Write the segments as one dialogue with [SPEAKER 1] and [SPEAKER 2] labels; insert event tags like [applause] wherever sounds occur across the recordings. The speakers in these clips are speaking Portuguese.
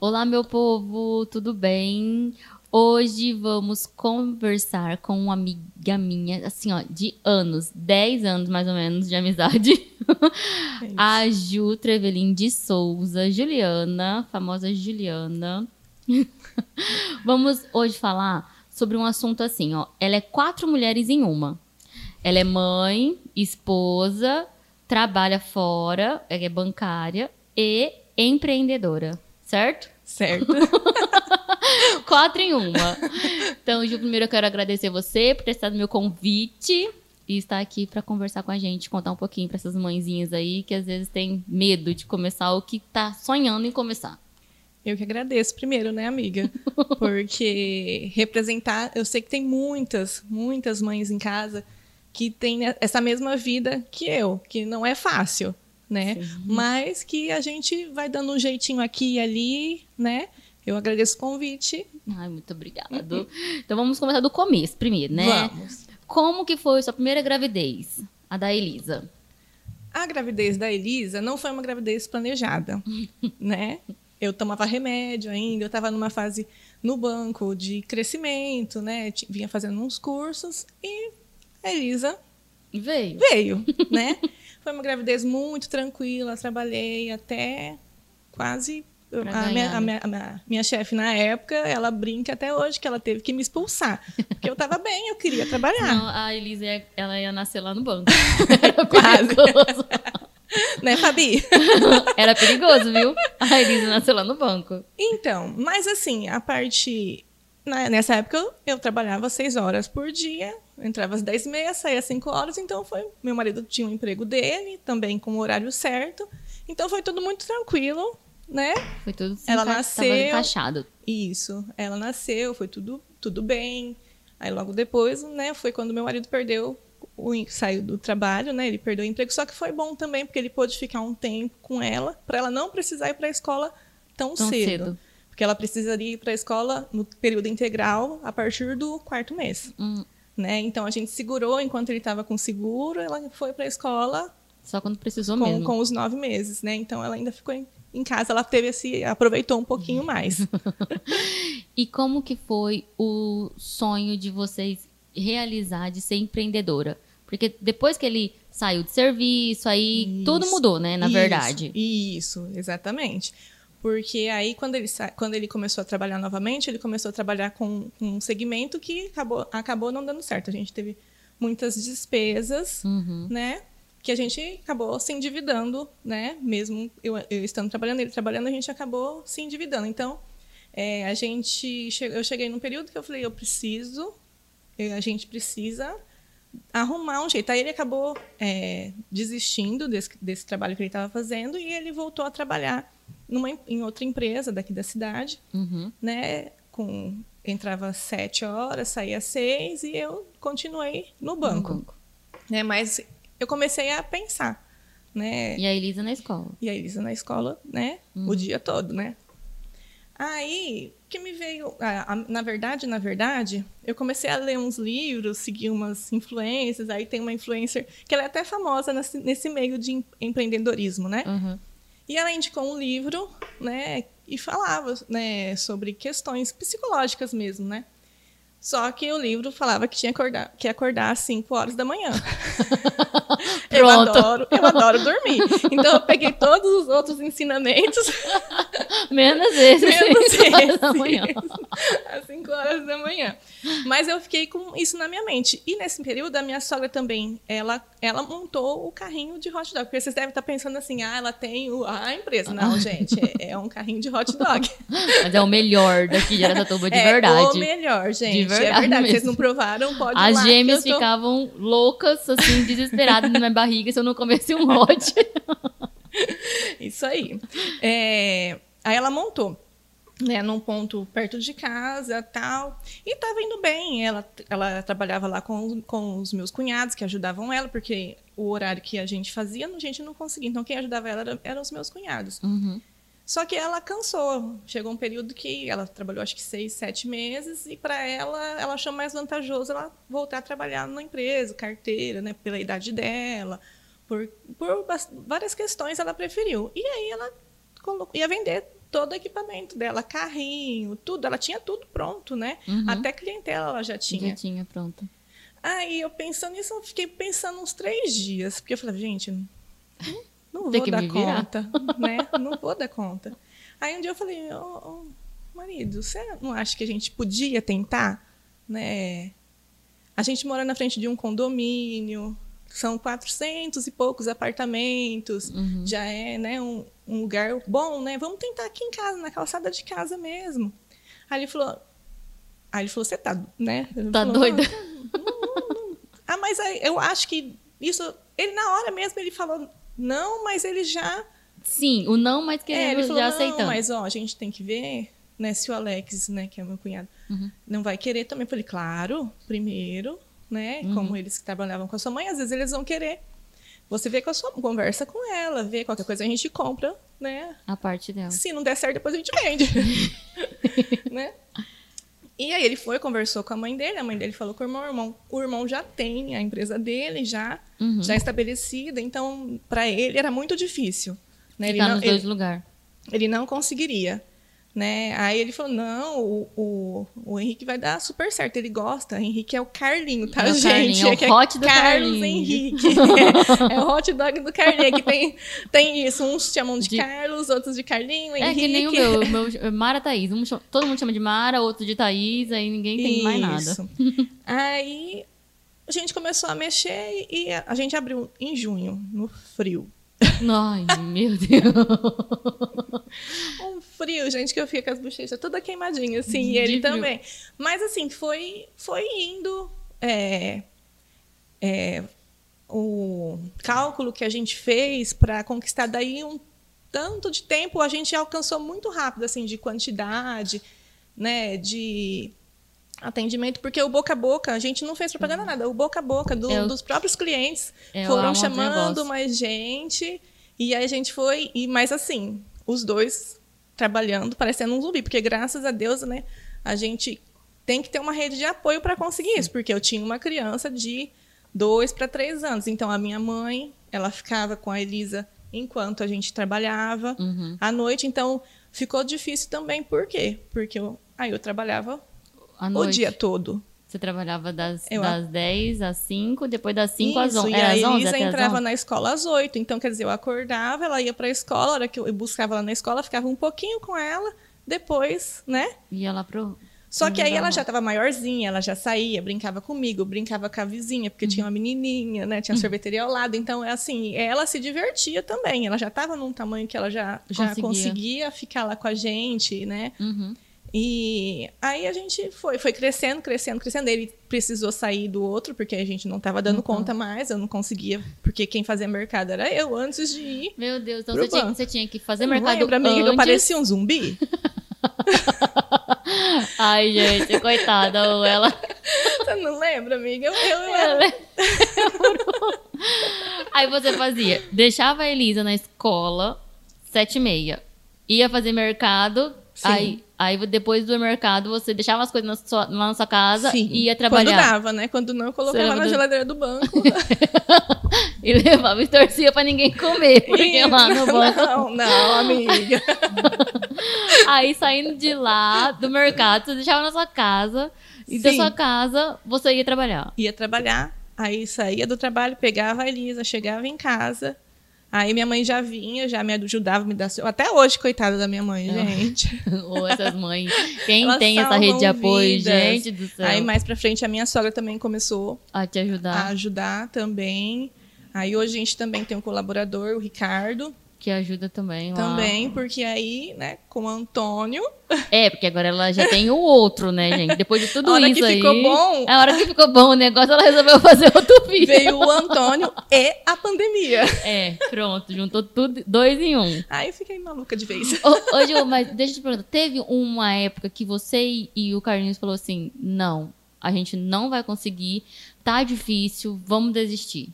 [SPEAKER 1] Olá, meu povo, tudo bem? Hoje vamos conversar com uma amiga minha, assim, ó, de anos, 10 anos mais ou menos de amizade. É a Ju Trevelin de Souza, Juliana, famosa Juliana. [laughs] vamos hoje falar sobre um assunto assim, ó. Ela é quatro mulheres em uma. Ela é mãe, esposa, trabalha fora, é bancária e empreendedora, certo?
[SPEAKER 2] Certo. [laughs]
[SPEAKER 1] Quatro em uma. Então, Ju, primeiro eu quero agradecer você por ter estado meu convite e estar aqui para conversar com a gente, contar um pouquinho para essas mãezinhas aí que às vezes têm medo de começar ou que tá sonhando em começar.
[SPEAKER 2] Eu que agradeço primeiro, né, amiga? [laughs] Porque representar, eu sei que tem muitas, muitas mães em casa que têm essa mesma vida que eu, que não é fácil né? Sim. Mas que a gente vai dando um jeitinho aqui e ali, né? Eu agradeço o convite.
[SPEAKER 1] Ai, muito obrigada. então vamos começar do começo primeiro, né?
[SPEAKER 2] Vamos.
[SPEAKER 1] Como que foi sua primeira gravidez? A da Elisa.
[SPEAKER 2] A gravidez da Elisa não foi uma gravidez planejada, [laughs] né? Eu tomava remédio ainda, eu estava numa fase no banco de crescimento, né? Vinha fazendo uns cursos e a Elisa
[SPEAKER 1] veio.
[SPEAKER 2] Veio, né? [laughs] Foi uma gravidez muito tranquila, trabalhei até quase. A minha, a minha, a minha, minha chefe na época, ela brinca até hoje que ela teve que me expulsar. Porque eu estava bem, eu queria trabalhar.
[SPEAKER 1] Não, a Elisa ela ia nascer lá no banco. [laughs]
[SPEAKER 2] Era quase. [laughs] né, Fabi? [laughs]
[SPEAKER 1] Era perigoso, viu? A Elisa nasceu lá no banco.
[SPEAKER 2] Então, mas assim, a parte. nessa época eu, eu trabalhava seis horas por dia, entrava às 10 e meia, saía às 5 horas, então foi. Meu marido tinha o um emprego dele, também com o horário certo. Então foi tudo muito tranquilo, né?
[SPEAKER 1] Foi tudo
[SPEAKER 2] sim, Ela nasceu.
[SPEAKER 1] encaixado.
[SPEAKER 2] Isso. Ela nasceu, foi tudo, tudo bem. Aí logo depois, né, foi quando meu marido perdeu o saiu do trabalho, né? Ele perdeu o emprego, só que foi bom também porque ele pôde ficar um tempo com ela, para ela não precisar ir para a escola tão, tão cedo. cedo. Porque ela precisaria ir para a escola no período integral a partir do quarto mês.
[SPEAKER 1] Hum.
[SPEAKER 2] Né? Então a gente segurou enquanto ele estava com seguro, ela foi para a escola.
[SPEAKER 1] Só quando precisou
[SPEAKER 2] com,
[SPEAKER 1] mesmo.
[SPEAKER 2] Com os nove meses, né? Então ela ainda ficou em, em casa, ela teve esse, aproveitou um pouquinho [laughs] mais.
[SPEAKER 1] e como que foi o sonho de vocês realizar de ser empreendedora? Porque depois que ele saiu de serviço, aí isso, tudo mudou, né? Na
[SPEAKER 2] isso,
[SPEAKER 1] verdade.
[SPEAKER 2] Isso, exatamente. Porque aí, quando ele, quando ele começou a trabalhar novamente, ele começou a trabalhar com, com um segmento que acabou, acabou não dando certo. A gente teve muitas despesas,
[SPEAKER 1] uhum.
[SPEAKER 2] né? Que a gente acabou se endividando, né? Mesmo eu, eu estando trabalhando, ele trabalhando, a gente acabou se endividando. Então, é, a gente eu cheguei num período que eu falei, eu preciso, a gente precisa arrumar um jeito. Aí ele acabou é, desistindo desse, desse trabalho que ele estava fazendo e ele voltou a trabalhar numa, em outra empresa daqui da cidade,
[SPEAKER 1] uhum.
[SPEAKER 2] né? Com, entrava às sete horas, saía às seis e eu continuei no banco.
[SPEAKER 1] No banco.
[SPEAKER 2] Né? Mas eu comecei a pensar, né?
[SPEAKER 1] E a Elisa na escola.
[SPEAKER 2] E a Elisa na escola, né? Uhum. O dia todo, né? Aí, que me veio... na verdade, na verdade, eu comecei a ler uns livros, seguir umas influências. Aí tem uma influencer que ela é até famosa nesse, nesse meio de empreendedorismo, né?
[SPEAKER 1] Uhum.
[SPEAKER 2] E ela indicou um livro, né, e falava, né, sobre questões psicológicas mesmo, né? Só que o livro falava que tinha que acordar, que acordar às 5 horas da manhã. [laughs] eu adoro, eu adoro dormir. Então eu peguei todos os outros ensinamentos. [laughs]
[SPEAKER 1] Menos esse.
[SPEAKER 2] Menos esse. Da manhã. [laughs] Às 5 horas da manhã. Mas eu fiquei com isso na minha mente. E nesse período, a minha sogra também, ela, ela montou o carrinho de hot dog. Porque vocês devem estar pensando assim, ah, ela tem o, a empresa. Não, gente, é, é, um carrinho de hot dog.
[SPEAKER 1] Mas é o melhor daqui de Aracatuba, de é verdade.
[SPEAKER 2] É o melhor, gente [laughs] verdade. É verdade. Mesmo. Vocês não provaram, pode
[SPEAKER 1] As gêmeas tô... ficavam loucas, assim, desesperadas na minha barriga se eu não comesse um lote. [laughs]
[SPEAKER 2] Isso aí. É... Aí ela montou. Né, num ponto perto de casa tal. E estava indo bem. Ela, ela trabalhava lá com, com os meus cunhados, que ajudavam ela, porque o horário que a gente fazia, a gente não conseguia. Então, quem ajudava ela eram era os meus cunhados.
[SPEAKER 1] Uhum.
[SPEAKER 2] Só que ela cansou. Chegou um período que ela trabalhou acho que seis, sete meses e para ela ela achou mais vantajoso ela voltar a trabalhar na empresa, carteira, né, pela idade dela, por, por várias questões ela preferiu. E aí ela colocou, ia vender todo o equipamento dela, carrinho, tudo. Ela tinha tudo pronto, né?
[SPEAKER 1] Uhum.
[SPEAKER 2] Até clientela ela já tinha.
[SPEAKER 1] Já tinha, pronto.
[SPEAKER 2] Aí eu pensando nisso, eu fiquei pensando uns três dias, porque eu falei, gente, não, não vou dar conta, [laughs] né? Não vou dar conta. Aí um dia eu falei, ô, ô, marido, você não acha que a gente podia tentar, né? A gente mora na frente de um condomínio, são 400 e poucos apartamentos,
[SPEAKER 1] Uhum.
[SPEAKER 2] já é, né, um, um lugar bom, né? Vamos tentar aqui em casa, na calçada de casa mesmo. Aí ele falou, aí ele falou, você tá, né? Ele
[SPEAKER 1] Tá
[SPEAKER 2] falou,
[SPEAKER 1] doida?
[SPEAKER 2] ah, mas aí eu acho que isso. Ele, na hora mesmo, ele falou não, mas ele já.
[SPEAKER 1] Sim, o não, mas
[SPEAKER 2] É,
[SPEAKER 1] querendo
[SPEAKER 2] ele falou,
[SPEAKER 1] já
[SPEAKER 2] não,
[SPEAKER 1] aceitando.
[SPEAKER 2] mas ó, a gente tem que ver, né, se o Alex, né, que é meu cunhado,
[SPEAKER 1] Uhum.
[SPEAKER 2] não vai querer também. Eu falei, claro, primeiro, né,
[SPEAKER 1] Uhum.
[SPEAKER 2] como eles que trabalhavam com a sua mãe, às vezes eles vão querer. Você vê com a sua conversa com ela, vê qualquer coisa a gente compra, né?
[SPEAKER 1] A parte dela.
[SPEAKER 2] Se não der certo, depois a gente vende. [laughs] [laughs] né? E aí ele foi, conversou com a mãe dele, a mãe dele falou com o irmão, o irmão, o irmão já tem a empresa dele, já,
[SPEAKER 1] Uhum.
[SPEAKER 2] já estabelecida, então para ele era muito difícil. Né? Ele,
[SPEAKER 1] Ficar
[SPEAKER 2] não,
[SPEAKER 1] nos dois
[SPEAKER 2] ele,
[SPEAKER 1] lugares.
[SPEAKER 2] ele não conseguiria. Né? Aí ele falou: não, o, o, o Henrique vai dar super certo. Ele gosta. Henrique é o Carlinho, tá,
[SPEAKER 1] É o
[SPEAKER 2] gente?
[SPEAKER 1] Carlinho, é o
[SPEAKER 2] que
[SPEAKER 1] hot do
[SPEAKER 2] Carlos
[SPEAKER 1] Carlinho.
[SPEAKER 2] Henrique. É, [laughs] é o hot dog do Carlinho. Que tem, tem isso. Uns chamam de,
[SPEAKER 1] De-
[SPEAKER 2] Carlos, outros de Carlinho,
[SPEAKER 1] É
[SPEAKER 2] Henrique.
[SPEAKER 1] que nem o meu, o meu [laughs] Mara Thaís. Um todo mundo chama de Mara, outro de Thaís, aí ninguém tem mais nada.
[SPEAKER 2] Isso. Aí a gente começou a mexer e a gente abriu em junho, no frio.
[SPEAKER 1] Ai, meu Deus. [laughs]
[SPEAKER 2] Frio, gente, que eu fiquei com as bochechas toda queimadinha, assim, e ele
[SPEAKER 1] frio.
[SPEAKER 2] também. Mas assim, foi, foi indo. é, é, o cálculo que a gente fez para conquistar daí um tanto de tempo, a gente alcançou muito rápido, assim, de quantidade, né, de atendimento, porque o boca a boca, a gente não fez propaganda nada, o boca a boca do-
[SPEAKER 1] É o-
[SPEAKER 2] dos próprios clientes
[SPEAKER 1] É
[SPEAKER 2] foram chamando mais gente, e aí a gente foi, e mais assim, os dois trabalhando, parecendo um zumbi, porque graças a Deus, né, a gente tem que ter uma rede de apoio para conseguir isso, porque eu tinha uma criança de dois para três anos, então a minha mãe, ela ficava com a Elisa enquanto a gente trabalhava
[SPEAKER 1] Uhum.
[SPEAKER 2] à noite, então ficou difícil também, por quê? Porque eu, aí eu trabalhava o dia todo.
[SPEAKER 1] Você trabalhava das,
[SPEAKER 2] Eu-
[SPEAKER 1] das 10 às 5, depois das 5 às
[SPEAKER 2] Isso,
[SPEAKER 1] 11.
[SPEAKER 2] E
[SPEAKER 1] Era
[SPEAKER 2] a
[SPEAKER 1] às 11
[SPEAKER 2] Elisa
[SPEAKER 1] às
[SPEAKER 2] entrava
[SPEAKER 1] 11?
[SPEAKER 2] na escola às 8. Então, quer dizer, eu acordava, ela ia para a escola, a hora que eu buscava ela na escola, ficava um pouquinho com ela, depois, né?
[SPEAKER 1] Ia lá pro...
[SPEAKER 2] Só que aí ela já estava maiorzinha, ela já saía, brincava comigo, brincava com a vizinha, porque tinha uma menininha, né? Tinha [laughs] sorveteria ao lado. Então, é assim, ela se divertia também. Ela já estava num tamanho que ela já, já
[SPEAKER 1] Conseguia.
[SPEAKER 2] conseguia ficar lá com a gente, né?
[SPEAKER 1] Uhum.
[SPEAKER 2] E aí a gente foi, foi crescendo, crescendo, crescendo. Ele precisou sair do outro, porque a gente não estava dando
[SPEAKER 1] tava.
[SPEAKER 2] conta mais, eu não conseguia, porque quem fazia mercado era eu antes de ir.
[SPEAKER 1] Meu Deus, então você tinha, você tinha que fazer
[SPEAKER 2] Não
[SPEAKER 1] mercado
[SPEAKER 2] lembra, amiga, que eu parecia um zumbi? [laughs]
[SPEAKER 1] Ai, gente, coitada, ou ela...
[SPEAKER 2] Você não lembra, amiga? Eu, eu, eu era...
[SPEAKER 1] Aí você fazia, deixava a Elisa na escola, sete e meia. Ia fazer mercado,
[SPEAKER 2] Sim.
[SPEAKER 1] aí, aí depois do mercado você deixava as coisas na sua, lá na sua casa
[SPEAKER 2] Sim,
[SPEAKER 1] e ia
[SPEAKER 2] Quando
[SPEAKER 1] trabalhar.
[SPEAKER 2] dava, né? Quando não, colocava na
[SPEAKER 1] do-
[SPEAKER 2] geladeira do banco. [laughs]
[SPEAKER 1] E levava e torcia pra ninguém comer, porque lá no banco.
[SPEAKER 2] Não, não, amiga. [laughs]
[SPEAKER 1] Aí saindo de lá, do mercado, você deixava na sua casa. E da
[SPEAKER 2] Sim.
[SPEAKER 1] sua casa, você ia trabalhar.
[SPEAKER 2] Ia trabalhar, aí saía do trabalho, pegava a Elisa, chegava em casa. Aí minha mãe já vinha, já me ajudava, me dava. Até hoje, coitada da minha mãe, [laughs] gente.
[SPEAKER 1] Ou essas mães. Quem
[SPEAKER 2] Elas
[SPEAKER 1] tem essa rede de apoio,
[SPEAKER 2] vidas.
[SPEAKER 1] gente do céu.
[SPEAKER 2] Aí mais pra frente a minha sogra também começou
[SPEAKER 1] A te
[SPEAKER 2] a
[SPEAKER 1] ajudar.
[SPEAKER 2] ajudar também. Aí hoje a gente também tem um colaborador, o Ricardo,
[SPEAKER 1] Que ajuda também. lá.
[SPEAKER 2] também, porque aí, né, com o Antônio,
[SPEAKER 1] É, porque agora ela já tem o outro, né, gente? Depois de [laughs] tudo
[SPEAKER 2] A hora
[SPEAKER 1] isso
[SPEAKER 2] que
[SPEAKER 1] aí.
[SPEAKER 2] ficou bom-
[SPEAKER 1] A hora que ficou bom o negócio, ela resolveu fazer outro [laughs] vídeo.
[SPEAKER 2] veio o Antônio e a pandemia.
[SPEAKER 1] É, pronto, juntou tudo, dois em um.
[SPEAKER 2] Aí eu fiquei maluca de vez.
[SPEAKER 1] Ô, ô, Ju, mas deixa eu te perguntar, teve uma época que você e- e o Carlinhos falou assim, não, a gente não vai conseguir, tá difícil, vamos desistir.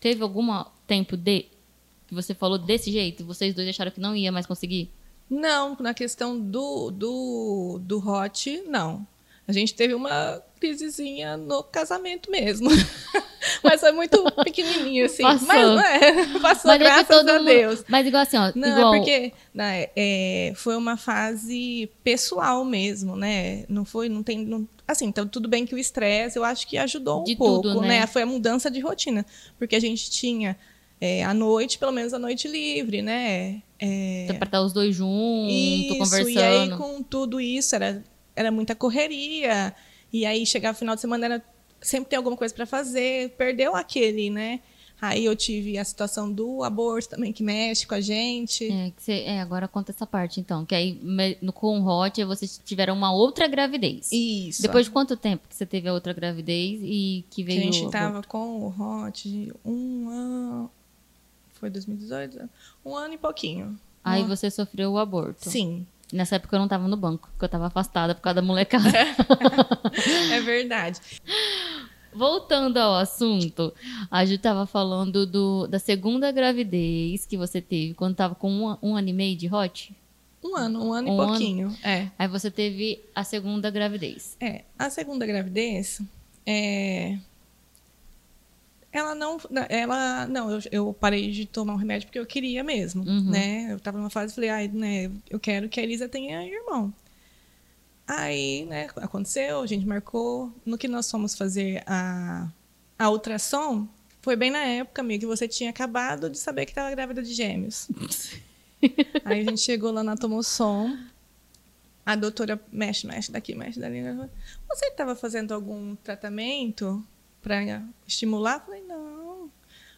[SPEAKER 1] Teve algum tempo de que você falou desse jeito? Vocês dois acharam que não ia mais conseguir?
[SPEAKER 2] Não, na questão do, do, do hot, não. A gente teve uma crisezinha no casamento mesmo. [laughs] Mas foi muito pequenininho, assim.
[SPEAKER 1] Passou.
[SPEAKER 2] Mas não é, [laughs] passou,
[SPEAKER 1] Mas é
[SPEAKER 2] graças
[SPEAKER 1] todo
[SPEAKER 2] a
[SPEAKER 1] mundo-
[SPEAKER 2] Deus.
[SPEAKER 1] Mas igual assim, ó.
[SPEAKER 2] Não,
[SPEAKER 1] igual...
[SPEAKER 2] é porque né, é, foi uma fase pessoal mesmo, né? Não foi, não tem, não- assim, então tudo bem que o estresse, eu acho que ajudou um
[SPEAKER 1] De
[SPEAKER 2] pouco,
[SPEAKER 1] tudo, né?
[SPEAKER 2] né? Foi a mudança de rotina, porque a gente tinha é, à noite, pelo menos a noite livre, né? É,
[SPEAKER 1] Pra estar os dois juntos,
[SPEAKER 2] isso,
[SPEAKER 1] conversando.
[SPEAKER 2] e aí com tudo isso era, era muita correria, e aí chegava o final de semana era sempre tem alguma coisa para fazer, perdeu aquele, né? Aí eu tive a situação do aborto também que mexe com a gente.
[SPEAKER 1] É, que você- é, agora conta essa parte, então. Que aí no, com o Hot vocês tiveram uma outra gravidez.
[SPEAKER 2] Isso.
[SPEAKER 1] Depois de quanto tempo que você teve a outra gravidez e que
[SPEAKER 2] que
[SPEAKER 1] veio
[SPEAKER 2] a gente tava com o Hot de um ano. Foi 2018? Um ano e pouquinho.
[SPEAKER 1] Aí
[SPEAKER 2] Um-
[SPEAKER 1] você sofreu o aborto.
[SPEAKER 2] Sim,
[SPEAKER 1] Nessa época eu não tava no banco, porque eu tava afastada por causa da molecada. [laughs]
[SPEAKER 2] é verdade.
[SPEAKER 1] Voltando ao assunto, a Ju tava falando do, da segunda gravidez que você teve quando tava com um, um ano e meio de Hot.
[SPEAKER 2] Um ano, um ano
[SPEAKER 1] Um
[SPEAKER 2] e
[SPEAKER 1] ano.
[SPEAKER 2] pouquinho. É.
[SPEAKER 1] Aí você teve a segunda gravidez.
[SPEAKER 2] É, a segunda gravidez, é, ela não, ela, não, eu, eu parei de tomar o remédio porque eu queria mesmo,
[SPEAKER 1] Uhum.
[SPEAKER 2] né? Eu tava numa fase, falei, ai, né, eu quero que a Elisa tenha irmão. Aí, né, aconteceu, a gente marcou, no que nós fomos fazer a, a ultrassom, foi bem na época, amiga, que você tinha acabado de saber que estava grávida de gêmeos. [laughs] Aí a gente chegou lá na tomossom, a doutora mexe, mexe daqui, mexe dali. Você estava fazendo algum tratamento para estimular? Eu Falei, não. Eu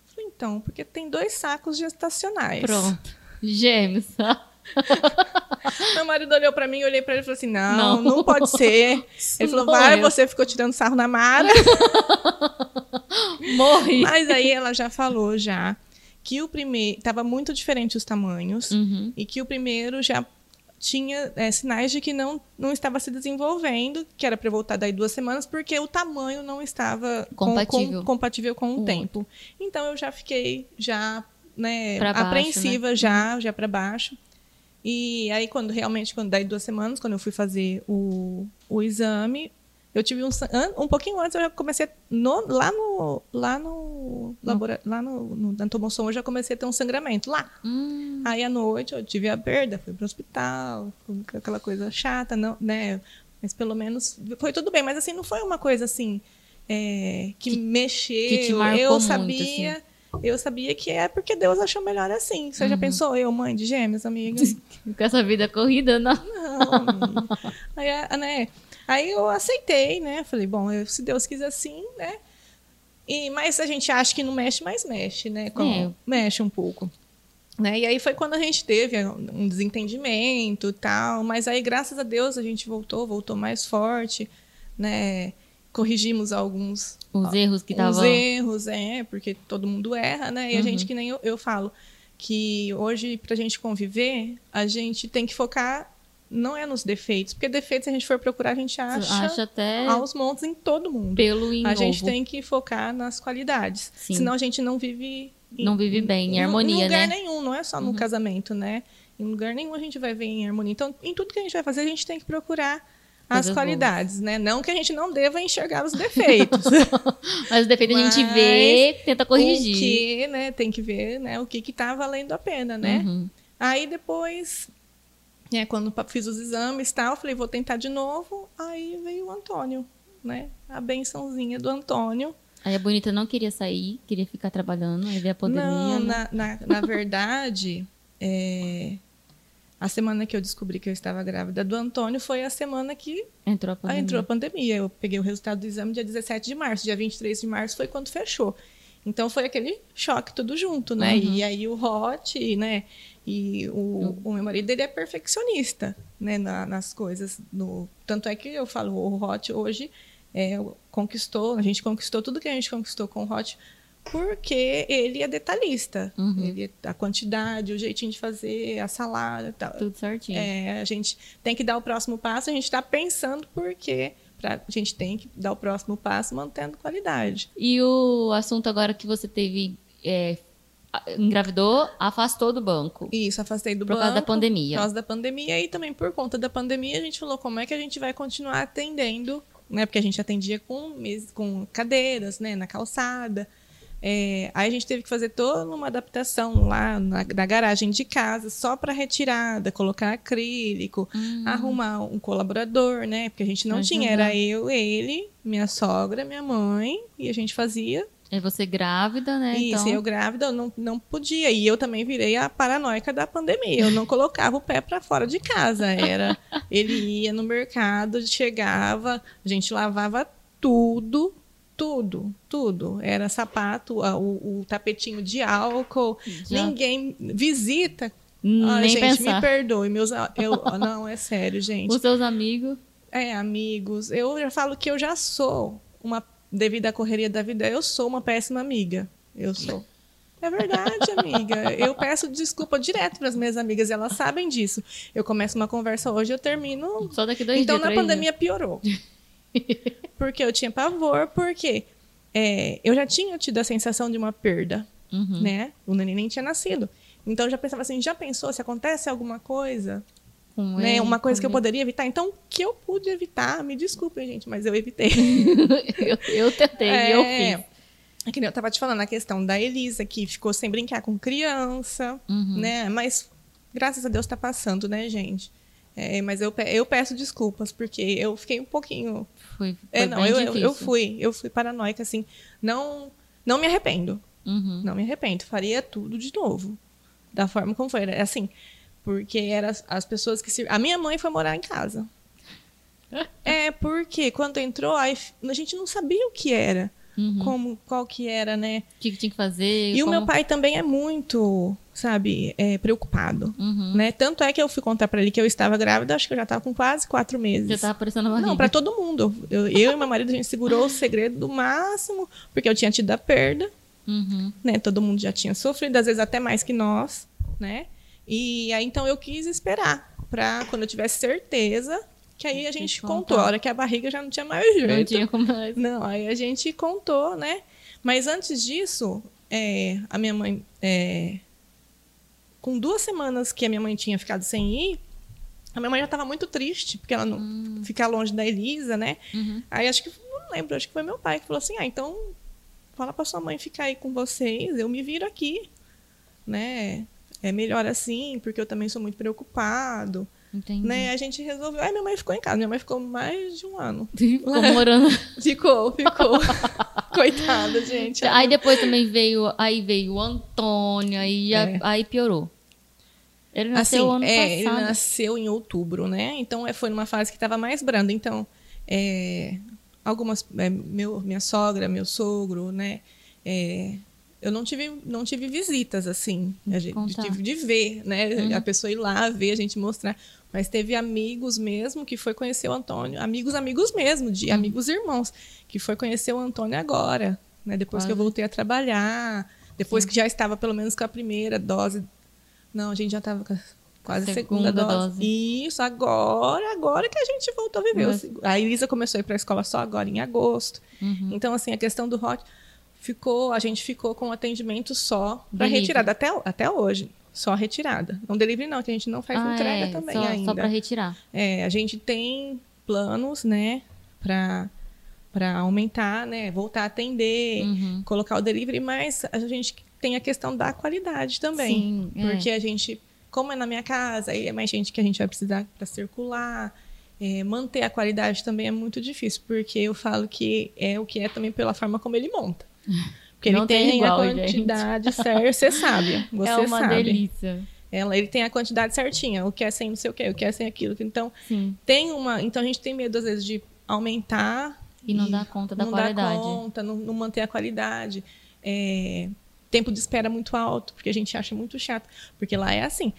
[SPEAKER 2] Falei, então, porque tem dois sacos gestacionais.
[SPEAKER 1] Pronto. Gêmeos. [laughs]
[SPEAKER 2] Meu marido olhou para mim, eu olhei para ele e falei assim: não,
[SPEAKER 1] Não.
[SPEAKER 2] não, pode ser. Ele falou, vai,
[SPEAKER 1] é.
[SPEAKER 2] você ficou tirando sarro na Mara. [laughs]
[SPEAKER 1] Morri.
[SPEAKER 2] Mas aí ela já falou já que o primeiro. Tava muito diferente os tamanhos.
[SPEAKER 1] Uhum.
[SPEAKER 2] e que o primeiro já tinha é, sinais de que não, não estava se desenvolvendo, que era para voltar daí duas semanas, porque o tamanho não estava com-
[SPEAKER 1] Compatível.
[SPEAKER 2] com- compatível com o
[SPEAKER 1] O
[SPEAKER 2] tempo. Então eu já fiquei já né,
[SPEAKER 1] baixo, né?
[SPEAKER 2] apreensiva já, já para baixo. E aí quando realmente quando daí duas semanas, quando eu fui fazer o, o exame, eu tive um um pouquinho antes eu já comecei no- lá no lá no labora, lá no, no na tomossom eu já comecei a ter um sangramento lá.
[SPEAKER 1] Hum,
[SPEAKER 2] Aí à noite eu tive a perda, fui pro hospital, aquela coisa chata, não, né? Mas pelo menos foi tudo bem, mas assim, não foi uma coisa assim é, que, mexeu.
[SPEAKER 1] que te marcou
[SPEAKER 2] eu
[SPEAKER 1] muito,
[SPEAKER 2] sabia, eu sabia que é porque Deus achou melhor assim. Você
[SPEAKER 1] Uhum.
[SPEAKER 2] já pensou, eu, mãe de gêmeos, amiga? [laughs]
[SPEAKER 1] com essa vida corrida, não.
[SPEAKER 2] Não, amiga. Aí, né? Aí eu aceitei, né? Falei, bom, eu- se Deus quiser assim, né? E, mas a gente acha que não mexe, mas mexe, né? Com-
[SPEAKER 1] É.
[SPEAKER 2] Mexe um pouco. Né? E aí foi quando a gente teve um desentendimento tal. Mas aí, graças a Deus, a gente voltou, voltou mais forte, né? Corrigimos alguns
[SPEAKER 1] Os erros que
[SPEAKER 2] os
[SPEAKER 1] estavam.
[SPEAKER 2] erros, é, porque todo mundo erra, né? E a
[SPEAKER 1] Uhum.
[SPEAKER 2] gente, que nem eu, eu falo, que hoje, pra gente conviver, a gente tem que focar, não é nos defeitos, porque defeitos, se a gente for procurar, a gente acha,
[SPEAKER 1] Acha até
[SPEAKER 2] aos montes em todo mundo.
[SPEAKER 1] pelo em
[SPEAKER 2] A gente
[SPEAKER 1] ovo.
[SPEAKER 2] tem que focar nas qualidades.
[SPEAKER 1] Sim.
[SPEAKER 2] Senão a gente não vive. em-
[SPEAKER 1] Não vive bem, em
[SPEAKER 2] em
[SPEAKER 1] harmonia,
[SPEAKER 2] lugar
[SPEAKER 1] né?
[SPEAKER 2] nenhum, não é só no casamento, né? Em lugar nenhum a gente vai ver em harmonia. Então, em tudo que a gente vai fazer, a gente tem que procurar as
[SPEAKER 1] Coisas
[SPEAKER 2] qualidades, né? Não que a gente não deva enxergar os defeitos. [laughs]
[SPEAKER 1] Mas o defeito a gente
[SPEAKER 2] Mas
[SPEAKER 1] vê, tenta corrigir.
[SPEAKER 2] O que, né? Tem que ver, né? O que que tá valendo a pena, né?
[SPEAKER 1] Uhum.
[SPEAKER 2] Aí depois, né, quando fiz os exames e tal, eu falei, vou tentar de novo. Aí veio o Antônio, né? A bençãozinha do Antônio.
[SPEAKER 1] Aí a bonita não queria sair, queria ficar trabalhando, aí veio a pandemia.
[SPEAKER 2] Não,
[SPEAKER 1] né?
[SPEAKER 2] na, na, na verdade, é, a semana que eu descobri que eu estava grávida do Antônio foi a semana que
[SPEAKER 1] Entrou a pandemia.
[SPEAKER 2] Entrou a pandemia. Eu peguei o resultado do exame dia 17 de março. Dia 23 de março foi quando fechou. Então foi aquele choque tudo junto, né?
[SPEAKER 1] Uhum.
[SPEAKER 2] E aí o Hot, né? E o, o meu marido, ele é perfeccionista, né? na- nas coisas. No, tanto é que eu falo, o Hot hoje é, conquistou, a gente conquistou tudo que a gente conquistou com o Hot porque ele é detalhista.
[SPEAKER 1] Uhum.
[SPEAKER 2] Ele, a quantidade, o jeitinho de fazer, a salada tal.
[SPEAKER 1] Tudo certinho.
[SPEAKER 2] É, a gente tem que dar o próximo passo, a gente está pensando porque pra, a gente tem que dar o próximo passo mantendo qualidade.
[SPEAKER 1] E o assunto agora que você teve, é, engravidou, afastou do banco.
[SPEAKER 2] Isso, afastei do
[SPEAKER 1] Por
[SPEAKER 2] banco.
[SPEAKER 1] causa da pandemia.
[SPEAKER 2] Por causa da pandemia e também por conta da pandemia a gente falou como é que a gente vai continuar atendendo, né? Porque a gente atendia com, com cadeiras, né? Na calçada. É, aí a gente teve que fazer toda uma adaptação lá na, na garagem de casa, só para retirada, colocar acrílico,
[SPEAKER 1] Hum.
[SPEAKER 2] arrumar um colaborador, né? Porque a gente não tinha, era eu, ele, minha sogra, minha mãe, e a gente fazia.
[SPEAKER 1] É você grávida, né?
[SPEAKER 2] Isso,
[SPEAKER 1] então...
[SPEAKER 2] eu grávida, eu não, não podia. E eu também virei a paranoica da pandemia. Eu não colocava o pé para fora de casa. Era, [laughs] ele ia no mercado, chegava, a gente lavava tudo, tudo, tudo. Era sapato, o, o tapetinho de álcool.
[SPEAKER 1] Já-
[SPEAKER 2] Ninguém visita.
[SPEAKER 1] Nem
[SPEAKER 2] Ai, gente,
[SPEAKER 1] pensar.
[SPEAKER 2] me perdoe, meus eu [laughs] não é sério, gente.
[SPEAKER 1] Os seus amigos.
[SPEAKER 2] É, amigos. Eu já falo que eu já sou uma devido à correria da vida, eu sou uma péssima amiga. Eu sou. É verdade, amiga. Eu peço desculpa direto para as minhas amigas, e elas sabem disso. Eu começo uma conversa hoje, eu termino.
[SPEAKER 1] Só daqui dois
[SPEAKER 2] Então
[SPEAKER 1] dias.
[SPEAKER 2] na pandemia piorou. [laughs] Porque eu tinha pavor, porque é, eu já tinha tido a sensação de uma perda,
[SPEAKER 1] dias. Uhum.
[SPEAKER 2] né? O neném nem tinha nascido. Então eu já pensava assim, já pensou se acontece alguma coisa?
[SPEAKER 1] Com
[SPEAKER 2] né? Uma coisa que eu poderia evitar. Então, o que eu pude evitar, me desculpem, gente, mas eu evitei. [laughs]
[SPEAKER 1] eu, eu tentei, eu
[SPEAKER 2] É,
[SPEAKER 1] fiz.
[SPEAKER 2] É que eu tava te falando a questão da Elisa, que ficou sem brincar com criança,
[SPEAKER 1] Uhum.
[SPEAKER 2] né? Mas graças a Deus tá passando, né, gente? É, mas eu, eu peço desculpas, porque eu fiquei um pouquinho.
[SPEAKER 1] Foi, foi
[SPEAKER 2] É, não, eu, eu, eu fui, eu fui paranoica, assim. Não, não me arrependo.
[SPEAKER 1] Uhum.
[SPEAKER 2] Não me arrependo. Faria tudo de novo. Da forma como foi. Assim, porque eram as, as pessoas que se. A minha mãe foi morar em casa. [laughs] É, porque quando entrou, a gente não sabia o que era.
[SPEAKER 1] Uhum.
[SPEAKER 2] Como, qual que era, né?
[SPEAKER 1] O que, que tinha que fazer?
[SPEAKER 2] E o
[SPEAKER 1] como-
[SPEAKER 2] meu pai também é muito, sabe, é, preocupado.
[SPEAKER 1] Uhum.
[SPEAKER 2] Né? Tanto é que eu fui contar pra ele que eu estava grávida, acho que eu já estava com quase quatro meses.
[SPEAKER 1] Já tava aparecendo a barriga.
[SPEAKER 2] Não, pra todo mundo. Eu, eu e meu marido, a gente segurou o segredo do máximo, porque eu tinha tido a perda,
[SPEAKER 1] Uhum.
[SPEAKER 2] né? Todo mundo já tinha sofrido, às vezes até mais que nós, né? E aí, então, eu quis esperar pra quando eu tivesse certeza, que aí a gente contou. A hora que a barriga já não tinha mais jeito.
[SPEAKER 1] Não tinha como mais.
[SPEAKER 2] Não, aí a gente contou, né? Mas antes disso, é, a minha mãe. é, com duas semanas que a minha mãe tinha ficado sem ir, a minha mãe já estava muito triste, porque ela não ficar longe da Elisa, né?
[SPEAKER 1] Uhum.
[SPEAKER 2] Aí acho que, não lembro, acho que foi meu pai que falou assim: ah, então fala pra sua mãe ficar aí com vocês, eu me viro aqui, né? É melhor assim, porque eu também sou muito preocupado,
[SPEAKER 1] Entendi.
[SPEAKER 2] né? A gente resolveu. Aí minha mãe ficou em casa, minha mãe ficou mais de um ano. [laughs]
[SPEAKER 1] Ficou morando. [laughs]
[SPEAKER 2] Ficou, ficou. [laughs] Coitada, gente.
[SPEAKER 1] Aí depois também veio, aí veio o Antônio, aí,
[SPEAKER 2] É.
[SPEAKER 1] aí piorou. Ele nasceu
[SPEAKER 2] assim,
[SPEAKER 1] ano
[SPEAKER 2] é, ele
[SPEAKER 1] passado.
[SPEAKER 2] nasceu em outubro, né? Então é, foi numa fase que estava mais branda. Então, é, algumas. é, meu, minha sogra, meu sogro, né? Eu não tive, não tive visitas, assim. A gente
[SPEAKER 1] Contar.
[SPEAKER 2] tive de ver, né?
[SPEAKER 1] Uhum.
[SPEAKER 2] A pessoa ir lá ver, a gente mostrar. Mas teve amigos mesmo que foi conhecer o Antônio. Amigos, amigos mesmo,
[SPEAKER 1] Uhum.
[SPEAKER 2] de amigos irmãos, que foi conhecer o Antônio agora, né? Depois que eu voltei a trabalhar. Depois que já estava pelo menos com a primeira dose não, a gente já estava com quase a segunda,
[SPEAKER 1] Segunda
[SPEAKER 2] dose.
[SPEAKER 1] dose.
[SPEAKER 2] Isso, agora, agora que a gente voltou a viver.
[SPEAKER 1] Mas-
[SPEAKER 2] A Elisa começou a ir para a escola só agora, em agosto.
[SPEAKER 1] Uhum.
[SPEAKER 2] Então, assim, a questão do hot ficou, a gente ficou com atendimento só para retirada, até, até hoje. Só retirada. Não delivery não, que a gente não faz
[SPEAKER 1] Ah,
[SPEAKER 2] entrega
[SPEAKER 1] é,
[SPEAKER 2] também
[SPEAKER 1] só,
[SPEAKER 2] ainda.
[SPEAKER 1] Só pra retirar.
[SPEAKER 2] É, a gente tem planos, né, para para aumentar, né, voltar a atender,
[SPEAKER 1] Uhum.
[SPEAKER 2] colocar o delivery, mas a gente tem a questão da qualidade também.
[SPEAKER 1] Sim, é.
[SPEAKER 2] Porque a gente, como é na minha casa, aí é mais gente que a gente vai precisar para circular. é, manter a qualidade também é muito difícil, porque eu falo que é o que é também pela forma como ele monta. Porque ele
[SPEAKER 1] Não tem
[SPEAKER 2] tem,
[SPEAKER 1] igual,
[SPEAKER 2] a quantidade certa, você sabe. [laughs] Você
[SPEAKER 1] é uma
[SPEAKER 2] sabe.
[SPEAKER 1] delícia.
[SPEAKER 2] Ela, ele tem a quantidade certinha, o que é sem não sei o que, o que é sem aquilo. Então,
[SPEAKER 1] Sim.
[SPEAKER 2] tem uma. Então a gente tem medo, às vezes, de aumentar.
[SPEAKER 1] E não dar conta da
[SPEAKER 2] não
[SPEAKER 1] qualidade.
[SPEAKER 2] Dar conta, não, não manter a qualidade. É, tempo de espera muito alto, porque a gente acha muito chato. Porque lá é assim: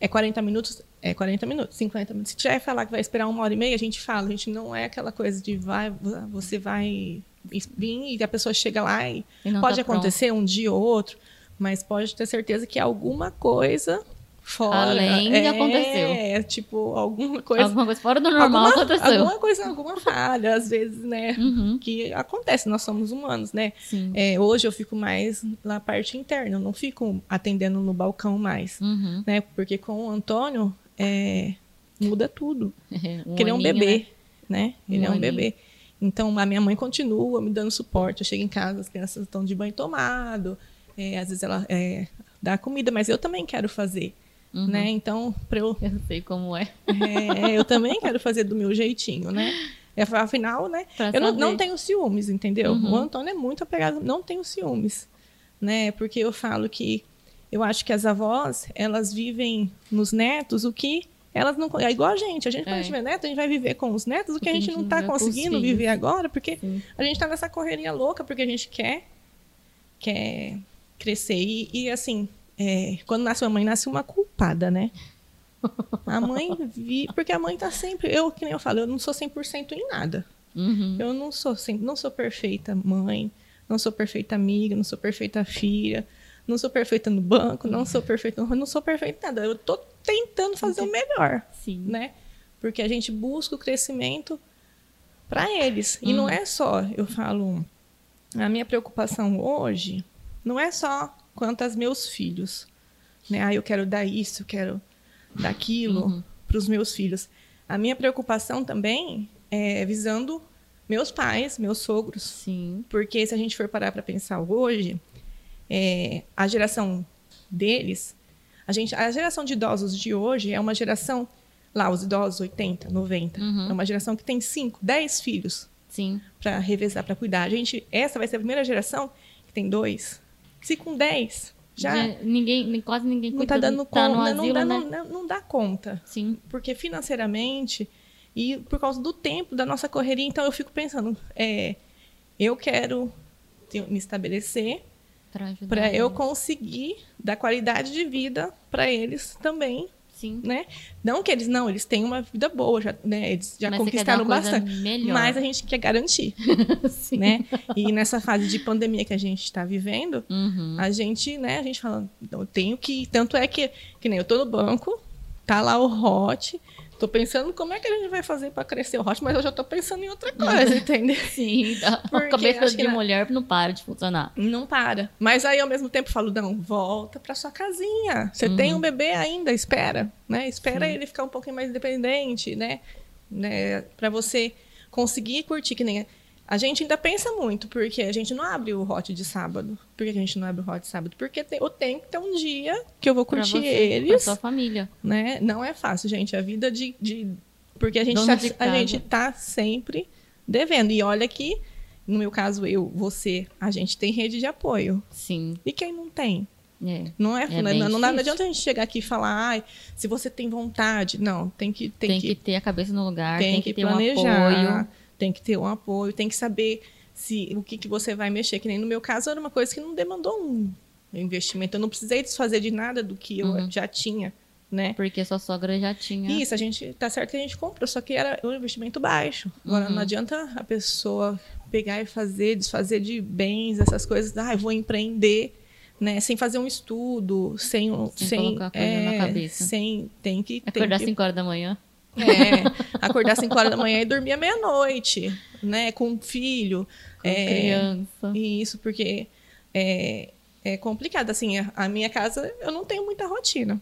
[SPEAKER 2] é 40 minutos, é 40 minutos, 50 minutos. Se tiver falar que vai esperar uma hora e meia, a gente fala. A gente não é aquela coisa de vai, você vai vir e a pessoa chega lá e.
[SPEAKER 1] E não
[SPEAKER 2] pode
[SPEAKER 1] tá pronto.
[SPEAKER 2] acontecer um dia ou outro, mas pode ter certeza que alguma coisa fora.
[SPEAKER 1] Além
[SPEAKER 2] é,
[SPEAKER 1] aconteceu.
[SPEAKER 2] É, tipo, alguma coisa.
[SPEAKER 1] Alguma coisa fora do normal
[SPEAKER 2] alguma,
[SPEAKER 1] aconteceu.
[SPEAKER 2] alguma coisa, alguma falha, às vezes, né?
[SPEAKER 1] Uhum.
[SPEAKER 2] Que acontece, nós somos humanos, né? É, hoje eu fico mais na parte interna, eu não fico atendendo no balcão mais,
[SPEAKER 1] Uhum.
[SPEAKER 2] né? Porque com o Antônio é, muda tudo. [laughs]
[SPEAKER 1] Um
[SPEAKER 2] Porque ele é um bebê,
[SPEAKER 1] né?
[SPEAKER 2] né? Ele
[SPEAKER 1] Um
[SPEAKER 2] é um
[SPEAKER 1] aninho.
[SPEAKER 2] bebê. Então, a minha mãe continua me dando suporte. Eu chego em casa, as crianças estão de banho tomado. É, às vezes ela é, dá comida, mas eu também quero fazer. Uhum. Né? Então, para eu.
[SPEAKER 1] Eu sei como é.
[SPEAKER 2] é. Eu também quero fazer do meu jeitinho, né? É, afinal, né? Pra eu não, não, tenho ciúmes, entendeu? Uhum. O Antônio é muito apegado, não tenho ciúmes, né? Porque eu falo que eu acho que as avós, elas vivem nos netos o que elas não. É igual a gente. A gente, quando é. a gente tiver neto, a gente vai viver com os netos o que a gente não está conseguindo viver agora, porque Sim. a gente está nessa correria louca, porque a gente quer, quer crescer. E, e assim, é, quando nasce uma mãe, nasce uma culpada, né? A mãe vi, porque a mãe tá sempre, eu que nem eu falo, eu não sou 100% em nada. Uhum. Eu não sou sempre, não sou perfeita mãe, não sou perfeita amiga, não sou perfeita filha, não sou perfeita no banco, não sou perfeita, não sou perfeita em nada. Eu tô tentando fazer o melhor, Sim. né? Porque a gente busca o crescimento para eles. E não uhum. é só, eu falo, a minha preocupação hoje não é só quanto aos meus filhos, né? Ah, eu quero dar isso, eu quero daquilo uhum. para os meus filhos. A minha preocupação também é visando meus pais, meus sogros.
[SPEAKER 1] Sim.
[SPEAKER 2] Porque se a gente for parar para pensar hoje, é, a geração deles, a, gente, a geração de idosos de hoje é uma geração, lá, os idosos 80, 90, uhum. é uma geração que tem 5, 10 filhos para revezar, para cuidar. A gente, essa vai ser a primeira geração que tem dois. Se com 10, já, já
[SPEAKER 1] ninguém, quase ninguém
[SPEAKER 2] não está dando tá conta, asilo, não, dá, né? não, não dá conta.
[SPEAKER 1] Sim.
[SPEAKER 2] Porque financeiramente e por causa do tempo da nossa correria, então eu fico pensando, é, eu quero me estabelecer para eu conseguir dar qualidade de vida para eles também
[SPEAKER 1] Sim.
[SPEAKER 2] Né? Não que eles não, eles têm uma vida boa, já, né? Eles já mas conquistaram bastante.
[SPEAKER 1] Melhor.
[SPEAKER 2] Mas a gente quer garantir. [laughs] né? E nessa fase de pandemia que a gente está vivendo, uhum. a gente, né, a gente fala, eu tenho que. Tanto é que, que nem eu tô no banco, tá lá o hot, Tô pensando como é que a gente vai fazer para crescer o hot, mas eu já tô pensando em outra [laughs] coisa, entendeu?
[SPEAKER 1] Sim, [laughs] a cabeça de mulher não para de funcionar.
[SPEAKER 2] Não para. Mas aí ao mesmo tempo eu falo, não, volta para sua casinha. Você uhum. tem um bebê ainda, espera, né? Espera Sim. ele ficar um pouquinho mais independente, né? né? Para você conseguir curtir que nem a gente ainda pensa muito, porque a gente não abre o hot de sábado. Por que a gente não abre o hot de sábado? Porque tem, eu tenho que ter um dia que eu vou curtir você, eles. Com a
[SPEAKER 1] sua família.
[SPEAKER 2] Né? Não é fácil, gente. A vida de. de porque a gente, tá, a gente tá sempre devendo. E olha que, no meu caso, eu, você, a gente tem rede de apoio.
[SPEAKER 1] Sim.
[SPEAKER 2] E quem não tem?
[SPEAKER 1] É.
[SPEAKER 2] Não é, é não, não, adianta a gente chegar aqui e falar, ah, se você tem vontade. Não, tem que.
[SPEAKER 1] Tem,
[SPEAKER 2] tem
[SPEAKER 1] que, que, ter a cabeça no lugar, tem,
[SPEAKER 2] tem
[SPEAKER 1] que,
[SPEAKER 2] que ter planejar. Um apoio tem que ter um apoio, tem que saber se o que, que você vai mexer. Que nem no meu caso era uma coisa que não demandou um investimento. Eu não precisei desfazer de nada do que eu uhum. já tinha. Né?
[SPEAKER 1] Porque sua sogra já tinha.
[SPEAKER 2] Isso, a gente tá certo que a gente comprou, só que era um investimento baixo. Agora uhum. não adianta a pessoa pegar e fazer, desfazer de bens, essas coisas, ah, eu vou empreender, né, sem fazer um estudo, sem
[SPEAKER 1] sem, sem colocar coisa é, na cabeça.
[SPEAKER 2] Sem tem que
[SPEAKER 1] acordar
[SPEAKER 2] às
[SPEAKER 1] 5 horas da manhã.
[SPEAKER 2] É, acordar 5 horas da manhã e dormir à meia-noite, né? Com um filho.
[SPEAKER 1] Com é, criança.
[SPEAKER 2] Isso, porque é, é complicado. Assim, a minha casa, eu não tenho muita rotina.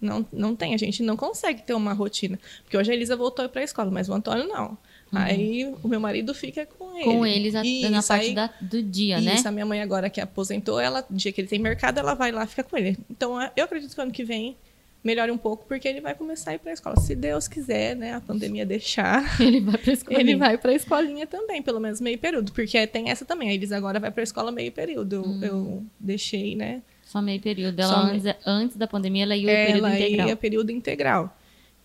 [SPEAKER 2] Não, não tem, a gente não consegue ter uma rotina. Porque hoje a Elisa voltou para a escola, mas o Antônio não. Uhum. Aí o meu marido fica com ele.
[SPEAKER 1] Com eles isso, na parte
[SPEAKER 2] aí,
[SPEAKER 1] da, do dia,
[SPEAKER 2] isso,
[SPEAKER 1] né?
[SPEAKER 2] Isso, a minha mãe agora que aposentou, ela, dia que ele tem mercado, ela vai lá fica com ele. Então, eu acredito que ano que vem melhore um pouco, porque ele vai começar a ir para a escola. Se Deus quiser, né, a pandemia deixar. [laughs]
[SPEAKER 1] Ele vai para a escolinha.
[SPEAKER 2] Ele vai para a escolinha também, pelo menos meio período, porque tem essa também. A Elis agora vai para a escola meio período. Hum. Eu deixei, né?
[SPEAKER 1] Só meio período. Ela antes, me... antes, da pandemia ela ia ela período integral. Ela
[SPEAKER 2] ia período integral.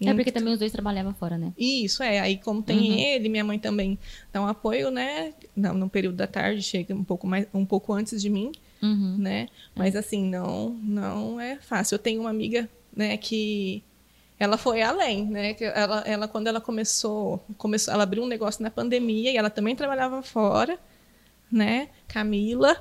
[SPEAKER 1] É porque também os dois trabalhavam fora, né?
[SPEAKER 2] Isso, é. Aí, como tem uhum. ele, minha mãe também dá um apoio, né? Não, no período da tarde, chega um pouco, mais, um pouco antes de mim, uhum. né? Mas, é. assim, não, não é fácil. Eu tenho uma amiga, né, que ela foi além, né? Ela, ela quando ela começou, começou, ela abriu um negócio na pandemia e ela também trabalhava fora, né? Camila.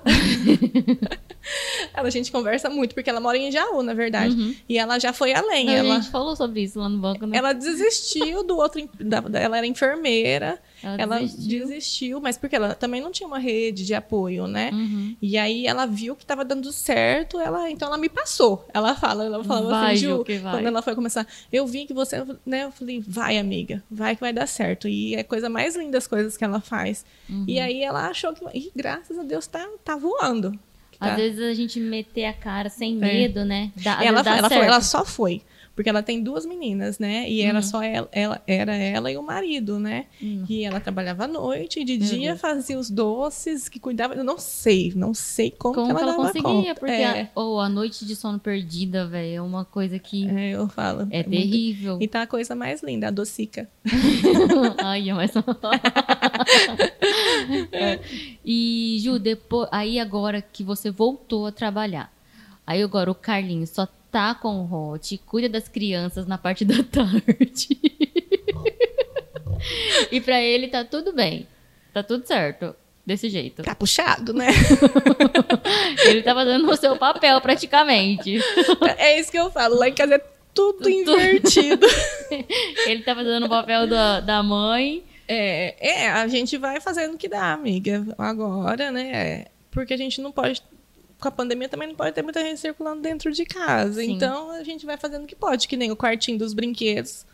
[SPEAKER 2] Ela, a gente conversa muito, porque ela mora em Jaú, na verdade.
[SPEAKER 1] Uhum.
[SPEAKER 2] E ela já foi além.
[SPEAKER 1] Não,
[SPEAKER 2] ela,
[SPEAKER 1] A gente falou sobre isso lá no banco, né?
[SPEAKER 2] ela desistiu do outro. da- ela era enfermeira.
[SPEAKER 1] Ela
[SPEAKER 2] Ela
[SPEAKER 1] desistiu.
[SPEAKER 2] desistiu, mas porque ela também não tinha uma rede de apoio, né?
[SPEAKER 1] Uhum.
[SPEAKER 2] E aí ela viu que estava dando certo, ela, então ela me passou. Ela fala, ela falava
[SPEAKER 1] Vai,
[SPEAKER 2] assim,
[SPEAKER 1] Ju,
[SPEAKER 2] quando ela foi começar, eu vi que você, né, eu falei, vai amiga, vai que vai dar certo. E é coisa mais linda as coisas que ela faz.
[SPEAKER 1] Uhum.
[SPEAKER 2] E aí ela achou que, e graças a Deus tá, tá voando. Que
[SPEAKER 1] Às
[SPEAKER 2] tá-
[SPEAKER 1] vezes a gente meter a cara sem medo, né? Dá,
[SPEAKER 2] ela, ela,
[SPEAKER 1] certo.
[SPEAKER 2] ela só foi. Porque ela tem duas meninas, né? E
[SPEAKER 1] Uhum.
[SPEAKER 2] era só ela, ela- era ela e o marido, né?
[SPEAKER 1] Hum.
[SPEAKER 2] E ela trabalhava à noite e de
[SPEAKER 1] Meu
[SPEAKER 2] dia
[SPEAKER 1] Deus.
[SPEAKER 2] fazia os doces, que cuidava. Eu não sei, não sei como,
[SPEAKER 1] Como
[SPEAKER 2] que ela,
[SPEAKER 1] ela conseguia?
[SPEAKER 2] conta.
[SPEAKER 1] Porque
[SPEAKER 2] é,
[SPEAKER 1] a, ou a noite de sono perdida, velho, é uma coisa que
[SPEAKER 2] é, eu falo.
[SPEAKER 1] é
[SPEAKER 2] muito-
[SPEAKER 1] terrível.
[SPEAKER 2] E tá a coisa mais linda, a docica. [laughs]
[SPEAKER 1] Ai, mas. [laughs] [laughs] É. E, Ju, depois, aí agora que você voltou a trabalhar, aí agora o Carlinhos só tá com o Hot, cuida das crianças na parte da [laughs] tarde. [laughs] e pra ele tá tudo bem. Tá tudo certo. Desse jeito.
[SPEAKER 2] Tá puxado, né?
[SPEAKER 1] Ele tava dando o seu papel praticamente.
[SPEAKER 2] é isso que eu falo. Lá em casa é tudo invertido.
[SPEAKER 1] Ele tava dando o papel da, da mãe.
[SPEAKER 2] É, é, a gente vai fazendo o que dá, amiga. Agora, né? Porque a gente não pode. Com a pandemia também não pode ter muita gente circulando dentro de casa.
[SPEAKER 1] Sim.
[SPEAKER 2] Então a gente vai fazendo o que pode, que nem o quartinho dos brinquedos.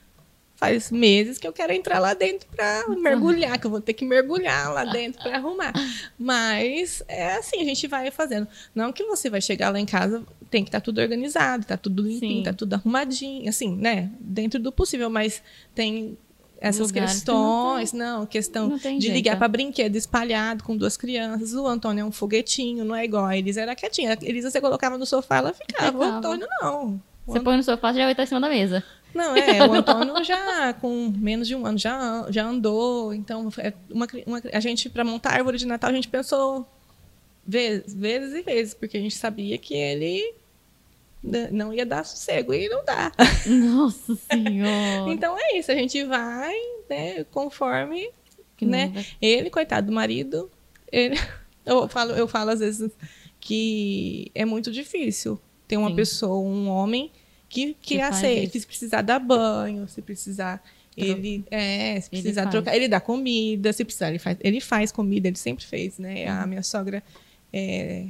[SPEAKER 2] Faz meses que eu quero entrar lá dentro pra mergulhar, que eu vou ter que mergulhar lá dentro pra arrumar. Mas é assim, a gente vai fazendo. Não que você vai chegar lá em casa, tem que estar tudo organizado, tá tudo limpinho,
[SPEAKER 1] Sim.
[SPEAKER 2] tá tudo arrumadinho, assim, né? Dentro do possível, mas tem essas
[SPEAKER 1] Lugares que não
[SPEAKER 2] questões, não, questão
[SPEAKER 1] Não
[SPEAKER 2] de
[SPEAKER 1] jeito,
[SPEAKER 2] ligar para brinquedo espalhado com duas crianças. O Antônio é um foguetinho, não é igual a Elis, era quietinha. A Elis você colocava no sofá, ela ficava. O
[SPEAKER 1] Ficava.
[SPEAKER 2] Antônio não. O
[SPEAKER 1] Você põe no sofá, você já vai estar em cima da mesa.
[SPEAKER 2] não, é, o [laughs] Antônio já com menos de um ano já, já andou. Então, é uma, uma, a gente, para montar a árvore de Natal, a gente pensou vezes, vezes e vezes, porque a gente sabia que ele não ia dar sossego e não dá. [laughs]
[SPEAKER 1] Nossa senhora.
[SPEAKER 2] Então é isso, a gente vai, né, conforme
[SPEAKER 1] Que
[SPEAKER 2] né?
[SPEAKER 1] não-
[SPEAKER 2] Ele, coitado do marido, ele, [laughs] eu falo, eu falo às vezes que é muito difícil ter uma
[SPEAKER 1] Sim.
[SPEAKER 2] pessoa, um homem que, que,
[SPEAKER 1] Que
[SPEAKER 2] aceite, se precisar dar banho, se precisar ele é, se
[SPEAKER 1] Ele
[SPEAKER 2] precisar
[SPEAKER 1] faz.
[SPEAKER 2] trocar, ele dá comida, se precisar ele faz, ele faz comida, ele sempre fez, né?
[SPEAKER 1] Uhum.
[SPEAKER 2] A minha sogra é,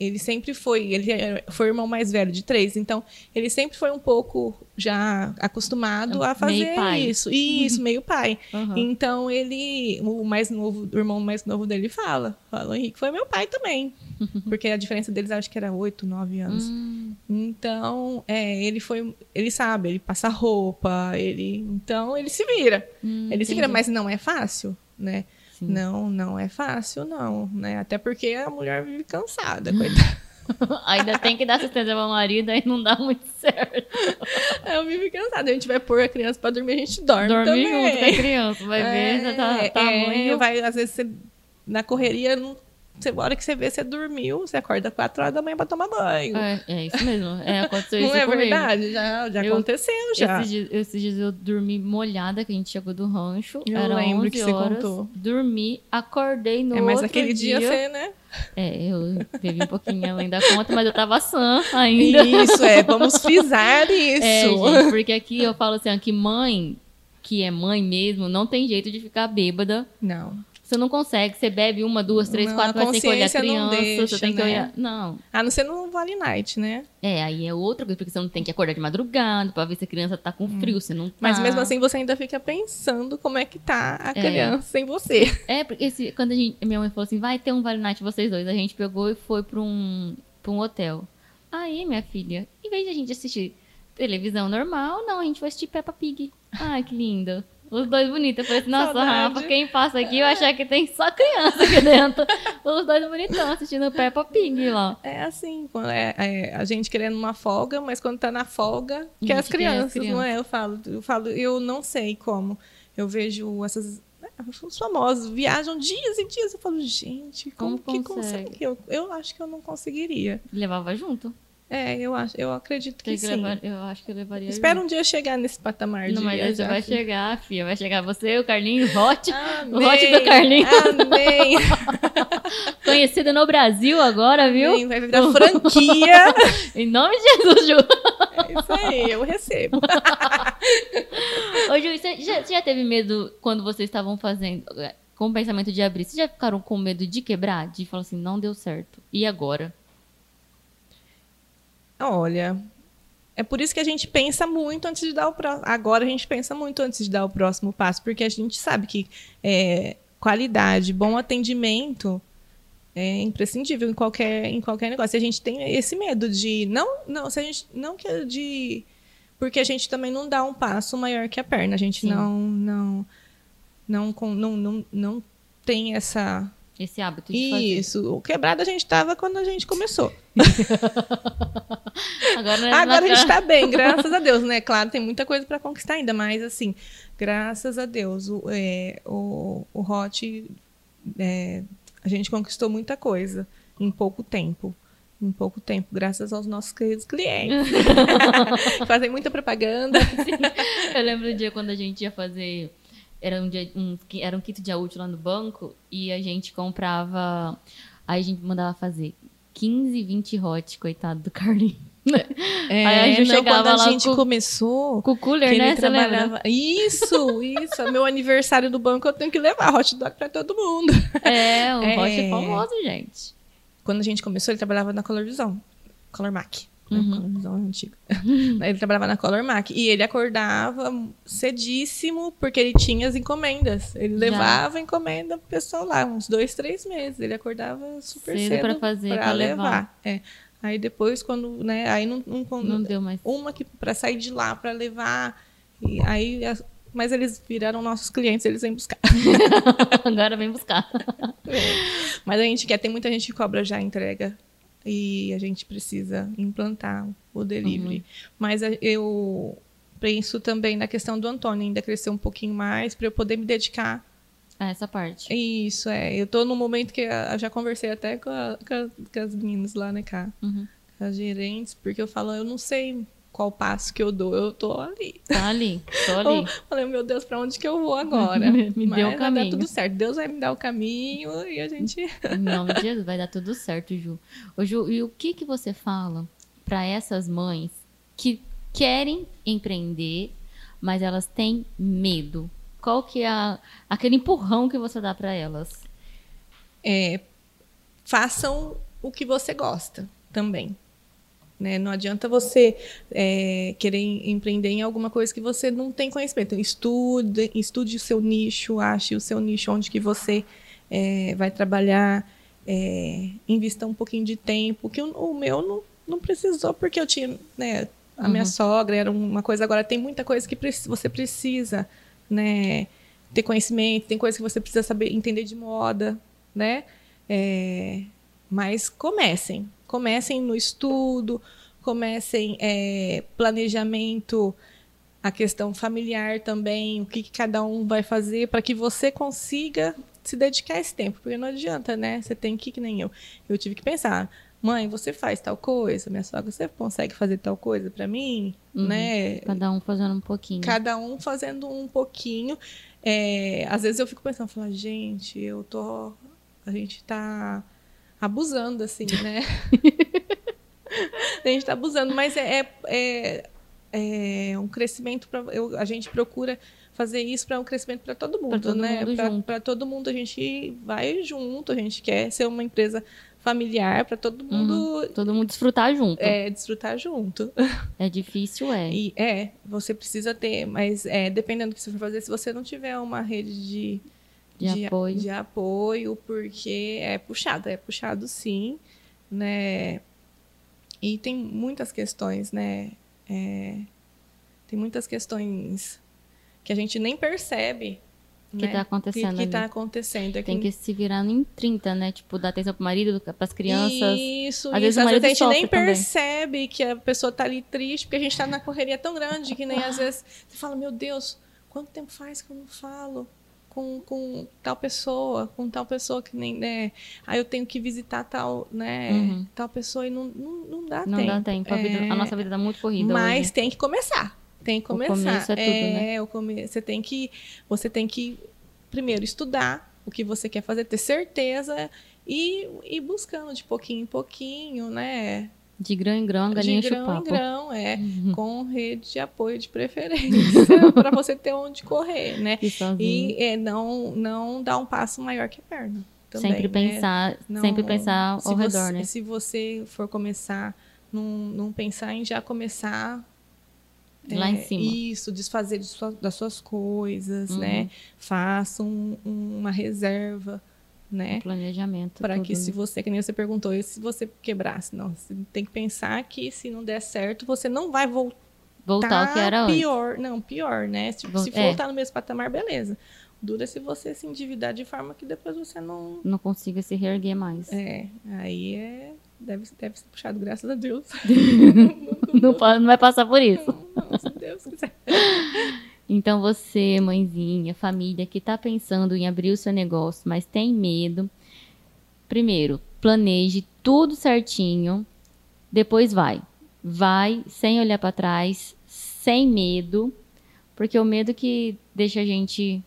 [SPEAKER 2] ele sempre foi, ele é- foi o irmão mais velho de três, então ele sempre foi um pouco já acostumado a
[SPEAKER 1] Meio
[SPEAKER 2] fazer isso, isso, [laughs] meio pai.
[SPEAKER 1] Aham.
[SPEAKER 2] Então ele, o mais novo, o irmão mais novo dele fala, fala, o Henrique foi meu pai também, [laughs] porque a diferença deles acho que era oito, nove anos.
[SPEAKER 1] Hum,
[SPEAKER 2] Então é, ele foi, ele sabe, ele passa roupa, ele, então ele se vira,
[SPEAKER 1] hum,
[SPEAKER 2] ele se vira,
[SPEAKER 1] entendi.
[SPEAKER 2] mas não é fácil, né?
[SPEAKER 1] Sim.
[SPEAKER 2] Não, não é fácil, não, né? Até porque a mulher vive cansada, [laughs] coitada.
[SPEAKER 1] Ainda tem que dar assistência pro marido, aí não dá muito certo. [laughs]
[SPEAKER 2] Ela vive cansada. A gente vai pôr a criança pra dormir, a gente dorme
[SPEAKER 1] Dormir
[SPEAKER 2] também.
[SPEAKER 1] junto com a criança, vai ver,
[SPEAKER 2] É,
[SPEAKER 1] tá,
[SPEAKER 2] é,
[SPEAKER 1] tamanho.
[SPEAKER 2] vai, às vezes, você, na correria, não, você, hora que você vê, você dormiu, você acorda 4 horas da manhã pra tomar banho.
[SPEAKER 1] É, é isso mesmo. É, aconteceu [laughs] isso
[SPEAKER 2] não é
[SPEAKER 1] comigo.
[SPEAKER 2] verdade? Já, já
[SPEAKER 1] Eu-
[SPEAKER 2] aconteceu, já.
[SPEAKER 1] Esses dias, esses dias eu dormi molhada, que a gente chegou do rancho.
[SPEAKER 2] Eu
[SPEAKER 1] era
[SPEAKER 2] lembro
[SPEAKER 1] 11
[SPEAKER 2] que você
[SPEAKER 1] horas.
[SPEAKER 2] contou.
[SPEAKER 1] Dormi, acordei no
[SPEAKER 2] é, mas
[SPEAKER 1] outro
[SPEAKER 2] naquele dia, você, né?
[SPEAKER 1] É, eu bebi um pouquinho além da conta, mas eu tava sã ainda.
[SPEAKER 2] Isso, é. Vamos [laughs] frisar isso.
[SPEAKER 1] É, gente, porque aqui eu falo assim, ó, que mãe, que é mãe mesmo, não tem jeito de ficar bêbada.
[SPEAKER 2] Não.
[SPEAKER 1] Você não consegue, você bebe uma, duas, três,
[SPEAKER 2] Não,
[SPEAKER 1] quatro, mas tem que olhar criança,
[SPEAKER 2] deixa,
[SPEAKER 1] você tem que
[SPEAKER 2] né?
[SPEAKER 1] olhar. Não.
[SPEAKER 2] A não ser no Vale Night, né?
[SPEAKER 1] É, aí é outra coisa, porque você não tem que acordar de madrugada pra ver se a criança tá com frio, você não tá.
[SPEAKER 2] Hum. Mas mesmo assim, você ainda fica pensando como é que tá a
[SPEAKER 1] É.
[SPEAKER 2] criança sem você.
[SPEAKER 1] É, porque esse, quando a gente, minha mãe falou assim, vai ter um Vale Night vocês dois, a gente pegou e foi pra um, pra um hotel. Aí, minha filha, em vez de a gente assistir televisão normal, não, a gente vai assistir Peppa Pig. Ai, que lindo. Os dois bonitos. Eu falei assim, nossa. Rafa, quem passa aqui vai achar que tem só criança aqui dentro. [laughs] Os dois bonitão assistindo Peppa Pig lá.
[SPEAKER 2] É assim, quando é, é a gente querendo uma folga, mas quando tá na folga, quer
[SPEAKER 1] gente
[SPEAKER 2] as crianças,
[SPEAKER 1] as
[SPEAKER 2] não é? Eu falo, eu falo, eu não sei como. Eu vejo essas né, os famosos viajam dias e dias. Eu falo, gente, como,
[SPEAKER 1] Como
[SPEAKER 2] que
[SPEAKER 1] consegue?
[SPEAKER 2] consegue? Eu, eu acho que eu não conseguiria.
[SPEAKER 1] Levava junto.
[SPEAKER 2] É, eu acho, eu acredito que,
[SPEAKER 1] que
[SPEAKER 2] sim.
[SPEAKER 1] levar- eu acho que eu levaria.
[SPEAKER 2] Espero um dia chegar nesse patamar de
[SPEAKER 1] Não, mas aí você vai
[SPEAKER 2] filho.
[SPEAKER 1] chegar, filha. Vai chegar você, o Carlinhos, Hot.
[SPEAKER 2] Amém.
[SPEAKER 1] O hot do Carlinhos.
[SPEAKER 2] Amém. [laughs]
[SPEAKER 1] Conhecido no Brasil agora, viu?
[SPEAKER 2] Amém. Vai virar franquia. [laughs]
[SPEAKER 1] Em nome de Jesus, Ju.
[SPEAKER 2] É isso aí, eu recebo. [laughs]
[SPEAKER 1] Ô, Ju, você já, você já teve medo quando vocês estavam fazendo, é, com o pensamento de abrir? Vocês já ficaram com medo de quebrar? De falar assim, não deu certo. E agora?
[SPEAKER 2] Olha, é por isso que a gente pensa muito antes de dar o próximo. Agora a gente pensa muito antes de dar o próximo passo, porque a gente sabe que é, qualidade, bom atendimento é imprescindível em qualquer, em qualquer negócio. E a gente tem esse medo de não, não, se a gente não quer de porque a gente também não dá um passo maior que a perna. A gente não não não, não não não tem essa
[SPEAKER 1] Esse hábito de fazer.
[SPEAKER 2] isso. O quebrado a gente tava quando a gente começou. [laughs]
[SPEAKER 1] Agora, né,
[SPEAKER 2] Agora a gente tá bem, graças a Deus, né? Claro, tem muita coisa para conquistar ainda, mas assim, graças a Deus, o, é, o, o Hot, é, a gente conquistou muita coisa em pouco tempo. Em pouco tempo, graças aos nossos queridos clientes. [laughs] Fazem muita propaganda.
[SPEAKER 1] Eu lembro do dia quando a gente ia fazer. Era um, dia, um, era um kit dia útil lá no banco e a gente comprava. Aí a gente mandava fazer 15, 20 hot, coitado do Carlinhos.
[SPEAKER 2] É,
[SPEAKER 1] Aí a gente
[SPEAKER 2] não,
[SPEAKER 1] chegava
[SPEAKER 2] quando a gente
[SPEAKER 1] com-
[SPEAKER 2] começou,
[SPEAKER 1] Com o cooler, né? Você
[SPEAKER 2] trabalhava. Isso, isso. Meu aniversário do banco eu tenho que levar hot dog para todo mundo.
[SPEAKER 1] É, o [laughs]
[SPEAKER 2] É.
[SPEAKER 1] hot é famoso, gente.
[SPEAKER 2] Quando a gente começou, ele trabalhava na Color Visão. Color Mac. Né?
[SPEAKER 1] Uhum.
[SPEAKER 2] Color Visão é antiga. ele trabalhava na Color Mac. E ele acordava cedíssimo, porque ele tinha as encomendas. Ele
[SPEAKER 1] Já.
[SPEAKER 2] levava a encomenda pro pessoal lá, uns dois, três meses. Ele acordava super
[SPEAKER 1] Cedo
[SPEAKER 2] cedo,
[SPEAKER 1] pra fazer,
[SPEAKER 2] pra
[SPEAKER 1] pra
[SPEAKER 2] levar.
[SPEAKER 1] levar.
[SPEAKER 2] É. Aí depois, quando, né, aí não, não,
[SPEAKER 1] Não deu mais.
[SPEAKER 2] uma que para sair de lá para levar. E aí, as- mas eles viraram nossos clientes, eles vêm buscar. [laughs]
[SPEAKER 1] Agora vem buscar. [laughs]
[SPEAKER 2] Mas a gente quer, tem muita gente que cobra já entrega e a gente precisa implantar o delivery.
[SPEAKER 1] Uhum.
[SPEAKER 2] Mas a- eu penso também na questão do Antônio ainda crescer um pouquinho mais para eu poder me dedicar.
[SPEAKER 1] Ah, essa parte.
[SPEAKER 2] Isso é, eu tô num momento que eu já conversei até com, a- com a- com as meninas lá, né, cá,
[SPEAKER 1] Uhum.
[SPEAKER 2] com as gerentes, porque eu falo, eu não sei qual passo que eu dou, eu tô ali.
[SPEAKER 1] Tá ali, tô ali. [laughs]
[SPEAKER 2] Eu falei, meu Deus, pra onde que eu vou agora? [laughs]
[SPEAKER 1] Me deu o
[SPEAKER 2] Mas vai
[SPEAKER 1] caminho.
[SPEAKER 2] dar tudo certo. Deus vai me dar o caminho e a gente.
[SPEAKER 1] Em nome de Jesus, vai dar tudo certo, Ju. Ô, Ju, e o que, que você fala para essas mães que querem empreender, mas elas têm medo? Qual que é a- aquele empurrão que você dá para elas?
[SPEAKER 2] É, façam o que você gosta também. Né? Não adianta você é, querer empreender em alguma coisa que você não tem conhecimento. Estude, estude o seu nicho, ache o seu nicho onde que você é, vai trabalhar, é, invista um pouquinho de tempo, que o, o meu não, não precisou, porque eu tinha, né, a minha
[SPEAKER 1] Uhum.
[SPEAKER 2] sogra era uma coisa, agora tem muita coisa que você precisa, né, ter conhecimento, tem coisa que você precisa saber entender de moda, né? É, mas comecem, comecem no estudo, comecem é, planejamento, a questão familiar também, o que, que cada um vai fazer para que você consiga se dedicar esse tempo, porque não adianta, né? Você tem que, que nem eu, eu tive que pensar, mãe, você faz tal coisa, minha sogra, você consegue fazer tal coisa para mim,
[SPEAKER 1] Uhum.
[SPEAKER 2] né?
[SPEAKER 1] Cada um fazendo um pouquinho.
[SPEAKER 2] Cada um fazendo um pouquinho. É, às vezes eu fico pensando, falo, gente, eu tô. A gente tá abusando, assim, [laughs] né? a gente tá abusando, mas é, é, é um crescimento para a gente procura fazer isso para um crescimento para todo mundo,
[SPEAKER 1] todo
[SPEAKER 2] né? Para todo mundo a gente vai junto, a gente quer ser uma empresa familiar para todo mundo
[SPEAKER 1] Todo mundo desfrutar junto. É,
[SPEAKER 2] é, desfrutar junto.
[SPEAKER 1] difícil, é.
[SPEAKER 2] E é, você precisa ter, mas é, dependendo do que você for fazer, se você não tiver uma rede de,
[SPEAKER 1] De apoio.
[SPEAKER 2] de apoio, porque é puxado, é puxado sim, né? E tem muitas questões, né? É, tem muitas questões que a gente nem percebe.
[SPEAKER 1] Que
[SPEAKER 2] né?
[SPEAKER 1] tá acontecendo
[SPEAKER 2] Que, que tá acontecendo. É
[SPEAKER 1] Tem que se virar em 30, né? Tipo, dar atenção pro marido, pras crianças.
[SPEAKER 2] Isso,
[SPEAKER 1] Às
[SPEAKER 2] isso.
[SPEAKER 1] vezes
[SPEAKER 2] Às vezes a gente nem
[SPEAKER 1] também.
[SPEAKER 2] percebe que a pessoa tá ali triste, porque a gente tá na correria tão grande que nem às vezes você fala, meu Deus, quanto tempo faz que eu não falo? Com, com tal pessoa, com tal pessoa que nem, né? Aí eu tenho que visitar tal, né?
[SPEAKER 1] Uhum.
[SPEAKER 2] Tal pessoa e não, não, não dá
[SPEAKER 1] Não
[SPEAKER 2] tempo.
[SPEAKER 1] dá tempo. A, vida-
[SPEAKER 2] É,
[SPEAKER 1] a nossa vida tá muito corrida
[SPEAKER 2] Mas
[SPEAKER 1] hoje.
[SPEAKER 2] tem que começar. Tem que
[SPEAKER 1] O
[SPEAKER 2] começar.
[SPEAKER 1] começo é tudo, né?
[SPEAKER 2] o come... Você tem que, você tem que primeiro estudar o que você quer fazer, ter certeza e ir buscando de pouquinho em pouquinho, né?
[SPEAKER 1] De grão em grão,
[SPEAKER 2] de
[SPEAKER 1] galinha o
[SPEAKER 2] grão em grão, é,
[SPEAKER 1] Uhum.
[SPEAKER 2] com rede de apoio de preferência [laughs] para você ter onde correr, né?
[SPEAKER 1] E.
[SPEAKER 2] E é, não não dar um passo maior que a perna. Também,
[SPEAKER 1] sempre
[SPEAKER 2] né?
[SPEAKER 1] pensar,
[SPEAKER 2] Não-
[SPEAKER 1] sempre pensar ao
[SPEAKER 2] você,
[SPEAKER 1] redor, né?
[SPEAKER 2] Se você for começar, não, não pensar em já começar
[SPEAKER 1] Lá
[SPEAKER 2] é,
[SPEAKER 1] em cima.
[SPEAKER 2] Isso, desfazer de sua- das suas coisas,
[SPEAKER 1] Uhum.
[SPEAKER 2] né? Faça um- uma reserva, né?
[SPEAKER 1] Planejamento.
[SPEAKER 2] Para que
[SPEAKER 1] né?
[SPEAKER 2] se você, que nem você perguntou, se você quebrasse? Não, você tem que pensar que se não der certo, você não vai voltar
[SPEAKER 1] Voltar ao que era antes.
[SPEAKER 2] pior. Não, pior, né? Se,
[SPEAKER 1] Vol-
[SPEAKER 2] se
[SPEAKER 1] é.
[SPEAKER 2] voltar no mesmo patamar, beleza. Dura se você se endividar de forma que depois você não.
[SPEAKER 1] Não consiga se reerguer mais.
[SPEAKER 2] É, aí é. Deve, deve ser puxado, graças a Deus. [laughs] [laughs]
[SPEAKER 1] Não, pa- não vai passar por isso.
[SPEAKER 2] Não, se Deus quiser. [laughs]
[SPEAKER 1] Então você, mãezinha, família que está pensando em abrir o seu negócio, mas tem medo, primeiro, planeje tudo certinho, depois vai. Vai sem olhar para trás, sem medo, porque o medo que deixa a gente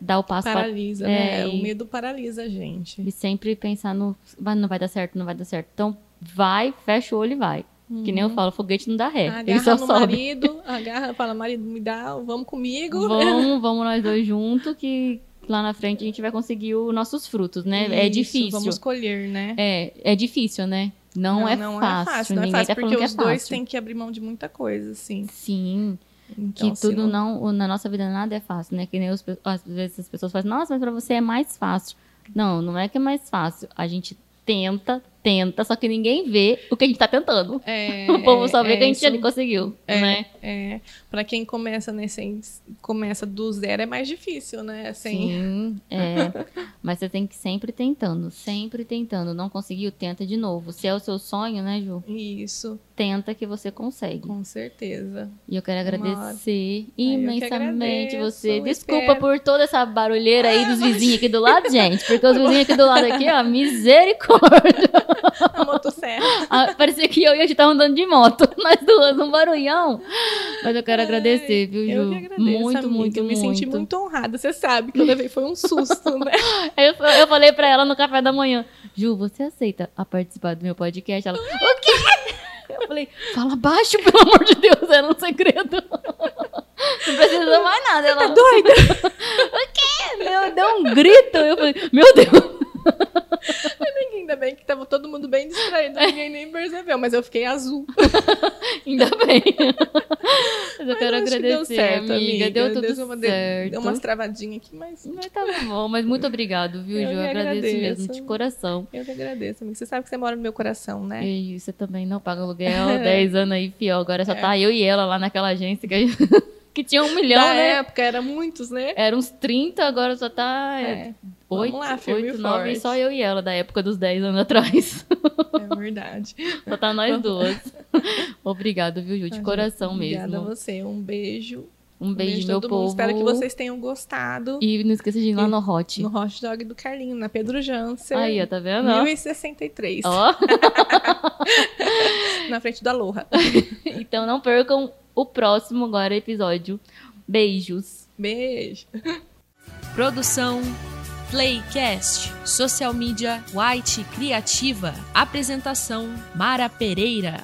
[SPEAKER 1] dar o passo para
[SPEAKER 2] Paralisa,
[SPEAKER 1] É,
[SPEAKER 2] né?
[SPEAKER 1] e-
[SPEAKER 2] O medo paralisa a gente.
[SPEAKER 1] e sempre pensar no "Vai, não vai dar certo, não vai dar certo. Então vai, fecha o olho e vai. Que nem eu falo, foguete não dá ré. Ele
[SPEAKER 2] Agarra
[SPEAKER 1] só
[SPEAKER 2] no
[SPEAKER 1] sobe.
[SPEAKER 2] marido, agarra, fala, marido, me dá, vamos comigo.
[SPEAKER 1] Vamos, [laughs] vamos nós dois juntos, que lá na frente a gente vai conseguir os nossos frutos, né? é
[SPEAKER 2] Isso,
[SPEAKER 1] difícil.
[SPEAKER 2] Vamos colher, né?
[SPEAKER 1] É, é difícil, né? Não, é,
[SPEAKER 2] não
[SPEAKER 1] fácil.
[SPEAKER 2] é fácil, não é fácil,
[SPEAKER 1] tá
[SPEAKER 2] porque
[SPEAKER 1] que é
[SPEAKER 2] os dois têm que abrir mão de muita coisa, assim.
[SPEAKER 1] Sim,
[SPEAKER 2] Então,
[SPEAKER 1] que tudo não... na nossa vida nada é fácil, né? Que nem os às vezes as pessoas falam, nossa, mas pra você é mais fácil. Não, não é que é mais fácil. A gente tenta, tenta, só que ninguém vê o que a gente tá tentando.
[SPEAKER 2] É, [laughs]
[SPEAKER 1] o povo só vê
[SPEAKER 2] é
[SPEAKER 1] que a gente
[SPEAKER 2] isso.
[SPEAKER 1] ali conseguiu,
[SPEAKER 2] É,
[SPEAKER 1] né?
[SPEAKER 2] é. Pra quem começa nesse, começa do zero é mais difícil, né? Assim,
[SPEAKER 1] Sim, é. [laughs] Mas você tem que sempre tentando, sempre tentando. Não conseguiu, tenta de novo. Se é o seu sonho, né, Ju?
[SPEAKER 2] Isso,
[SPEAKER 1] Tenta que você consegue.
[SPEAKER 2] com certeza.
[SPEAKER 1] E eu quero agradecer imensamente
[SPEAKER 2] agradeço,
[SPEAKER 1] você. Desculpa
[SPEAKER 2] espero.
[SPEAKER 1] por toda essa barulheira aí dos vizinhos aqui do lado, gente. Porque os vizinhos aqui do lado aqui, ó, [laughs] misericórdia. [laughs]
[SPEAKER 2] A motosserra.
[SPEAKER 1] Ah, Parecia que eu e a gente tava andando de moto. [laughs] Nós duas, um barulhão. Mas eu quero agradecer, viu, Ju?
[SPEAKER 2] Eu que agradeço,
[SPEAKER 1] muito,
[SPEAKER 2] amiga.
[SPEAKER 1] muito,
[SPEAKER 2] Eu me
[SPEAKER 1] muito.
[SPEAKER 2] senti muito honrada. Você sabe que eu levei foi um susto, né? [laughs]
[SPEAKER 1] Eu, eu falei pra ela no café da manhã, Ju, você aceita a participar do meu podcast? Ela, o quê? Eu falei, fala baixo, pelo amor de Deus, era um segredo. Não precisa mais nada. Ela,
[SPEAKER 2] Tá doida?
[SPEAKER 1] o quê? Deu, deu um grito. Eu falei, meu Deus.
[SPEAKER 2] Ainda bem que tava todo mundo bem distraído, ninguém nem percebeu, mas eu fiquei azul. [laughs]
[SPEAKER 1] Ainda bem. [laughs] Mas eu quero
[SPEAKER 2] Mas acho que
[SPEAKER 1] agradecer,
[SPEAKER 2] deu certo,
[SPEAKER 1] amiga. Deu tudo
[SPEAKER 2] Deu, uma,
[SPEAKER 1] certo.
[SPEAKER 2] deu umas travadinhas aqui, mas
[SPEAKER 1] Mas tá bom, mas muito obrigado, viu,
[SPEAKER 2] Eu
[SPEAKER 1] Ju? Eu agradeço
[SPEAKER 2] agradeço.
[SPEAKER 1] mesmo, de coração.
[SPEAKER 2] eu que agradeço, amiga. Você sabe que você mora no meu coração, né?
[SPEAKER 1] E você também não paga aluguel, [laughs] 10 anos aí, fiel. Agora só
[SPEAKER 2] É.
[SPEAKER 1] tá eu e ela lá naquela agência que, a gente- que tinha um milhão,
[SPEAKER 2] Na
[SPEAKER 1] né?
[SPEAKER 2] época era muitos, né?
[SPEAKER 1] Era uns 30, agora só tá
[SPEAKER 2] É.
[SPEAKER 1] 8,
[SPEAKER 2] Vamos lá, firme e
[SPEAKER 1] 8 9,
[SPEAKER 2] forte.
[SPEAKER 1] só eu e ela, da época dos 10 anos atrás.
[SPEAKER 2] É verdade. [laughs]
[SPEAKER 1] só tá nós duas. Obrigado, viu, Ju? De coração
[SPEAKER 2] Obrigada
[SPEAKER 1] mesmo.
[SPEAKER 2] a você. Um beijo.
[SPEAKER 1] Um beijo,
[SPEAKER 2] a
[SPEAKER 1] meu
[SPEAKER 2] todo mundo.
[SPEAKER 1] povo.
[SPEAKER 2] Espero que vocês tenham gostado.
[SPEAKER 1] E não esqueça de ir lá no Hot.
[SPEAKER 2] No hot dog do Carlinho, na Pedro Janser.
[SPEAKER 1] Aí, ó, tá vendo? ó?
[SPEAKER 2] 1063.
[SPEAKER 1] Ó. [laughs]
[SPEAKER 2] Na frente da Loja. [laughs]
[SPEAKER 1] então não percam o próximo agora episódio. Beijos.
[SPEAKER 2] Beijo.
[SPEAKER 3] Produção Playcast, social media White Criativa, apresentação Mara Pereira.